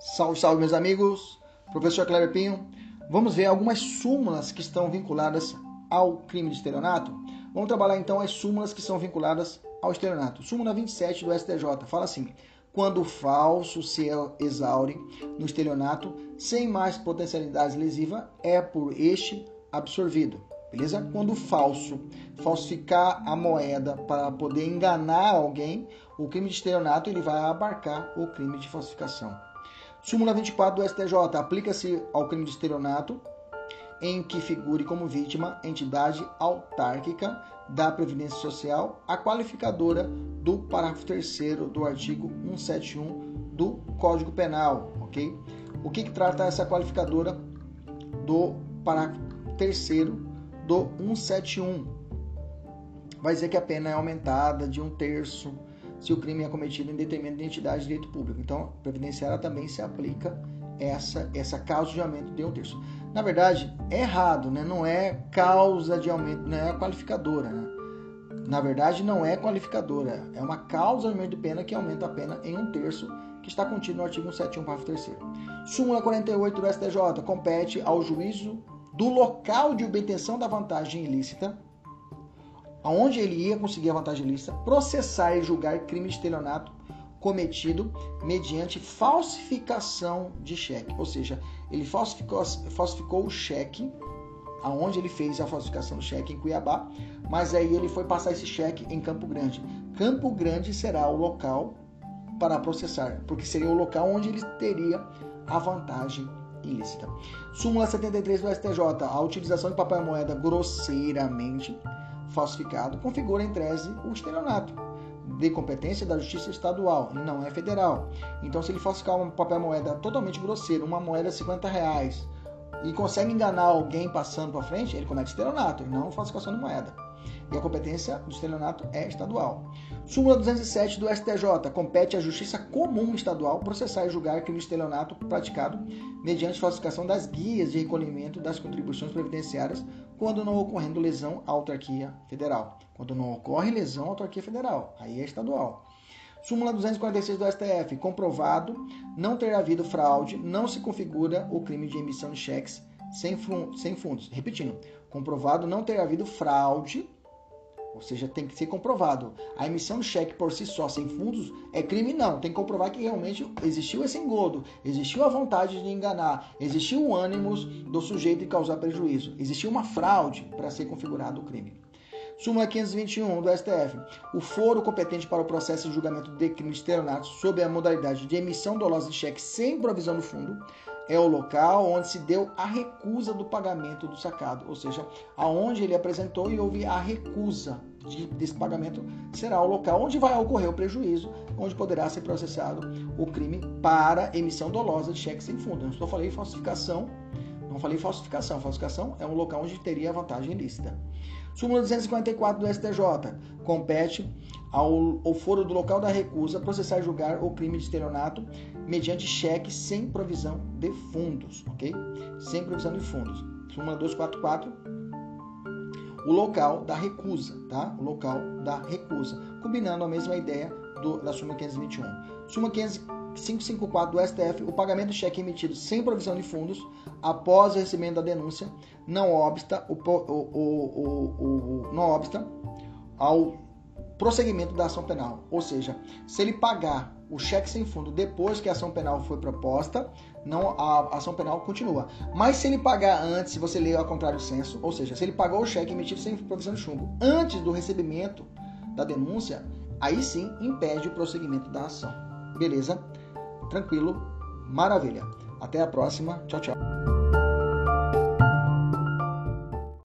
Salve, salve, meus amigos. Professor Cleber Pinho. Vamos ver algumas súmulas que estão vinculadas ao crime de estelionato. Vamos trabalhar então as súmulas que são vinculadas ao estelionato. Súmula 27 do STJ fala assim: quando o falso se exaure no estelionato sem mais potencialidade lesiva, é por este absorvido. Beleza? Quando o falso falsificar a moeda para poder enganar alguém, o crime de estelionato ele vai abarcar o crime de falsificação. Súmula 24 do STJ aplica-se ao crime de estelionato em que figure como vítima entidade autárquica da Previdência Social, a qualificadora do parágrafo 3 do artigo 171 do Código Penal, ok? O que, que trata essa qualificadora do parágrafo 3 do 171? Vai dizer que a pena é aumentada de um terço se o crime é cometido em detrimento de entidade de direito público. Então, previdenciária também se aplica essa, essa causa de aumento de um terço. Na verdade, é errado, né? não é causa de aumento, não é qualificadora. Né? Na verdade, não é qualificadora, é uma causa de aumento de pena que aumenta a pena em um terço, que está contido no artigo 171, parágrafo 3 Súmula 48 do STJ compete ao juízo do local de obtenção da vantagem ilícita aonde ele ia conseguir a vantagem ilícita, processar e julgar crime de estelionato cometido mediante falsificação de cheque. Ou seja, ele falsificou, falsificou o cheque, aonde ele fez a falsificação do cheque em Cuiabá, mas aí ele foi passar esse cheque em Campo Grande. Campo Grande será o local para processar, porque seria o local onde ele teria a vantagem ilícita. Súmula 73 do STJ. A utilização de papel moeda grosseiramente falsificado configura em tese o estelionato de competência da Justiça Estadual não é federal. Então, se ele falsificar uma papel moeda totalmente grosseiro, uma moeda de 50 reais, e consegue enganar alguém passando para frente, ele comete estelionato e não falsificação de moeda. E a competência do estelionato é estadual. Súmula 207 do STJ. Compete à Justiça Comum Estadual processar e julgar crime de estelionato praticado mediante falsificação das guias de recolhimento das contribuições previdenciárias quando não ocorrendo lesão à autarquia federal. Quando não ocorre lesão à autarquia federal, aí é estadual. Súmula 246 do STF. Comprovado não ter havido fraude, não se configura o crime de emissão de cheques sem, fundos. Repetindo, comprovado não ter havido fraude, ou seja, tem que ser comprovado. A emissão de cheque por si só, sem fundos, é crime não. Tem que comprovar que realmente existiu esse engodo, existiu a vontade de enganar, existiu o ânimo do sujeito de causar prejuízo, existiu uma fraude para ser configurado o crime. Súmula 521 do STF. O foro competente para o processo de julgamento de crime de sob a modalidade de emissão dolosa de cheque sem provisão do fundo é o local onde se deu a recusa do pagamento do sacado, ou seja, aonde ele apresentou e houve a recusa de, desse pagamento será o local onde vai ocorrer o prejuízo, onde poderá ser processado o crime para emissão dolosa de cheque sem fundo. Não falei falsificação, não falei falsificação. Falsificação é um local onde teria vantagem ilícita. Súmula 254 do STJ. Compete ao, ao foro do local da recusa processar e julgar o crime de estelionato mediante cheque sem provisão de fundos, ok? Sem provisão de fundos. Súmula 244. O local da recusa, tá? O local da recusa. Combinando a mesma ideia do, da súmula 521. Súmula 500 554 do STF, o pagamento do cheque emitido sem provisão de fundos após o recebimento da denúncia não obsta, o, o, o, não obsta ao prosseguimento da ação penal. Ou seja, se ele pagar o cheque sem fundo depois que a ação penal foi proposta, não a ação penal continua. Mas se ele pagar antes, se você ler ao contrário do senso, ou seja, se ele pagou o cheque emitido sem provisão de chumbo antes do recebimento da denúncia, aí sim impede o prosseguimento da ação. Beleza? Tranquilo? Maravilha. Até a próxima. Tchau, tchau.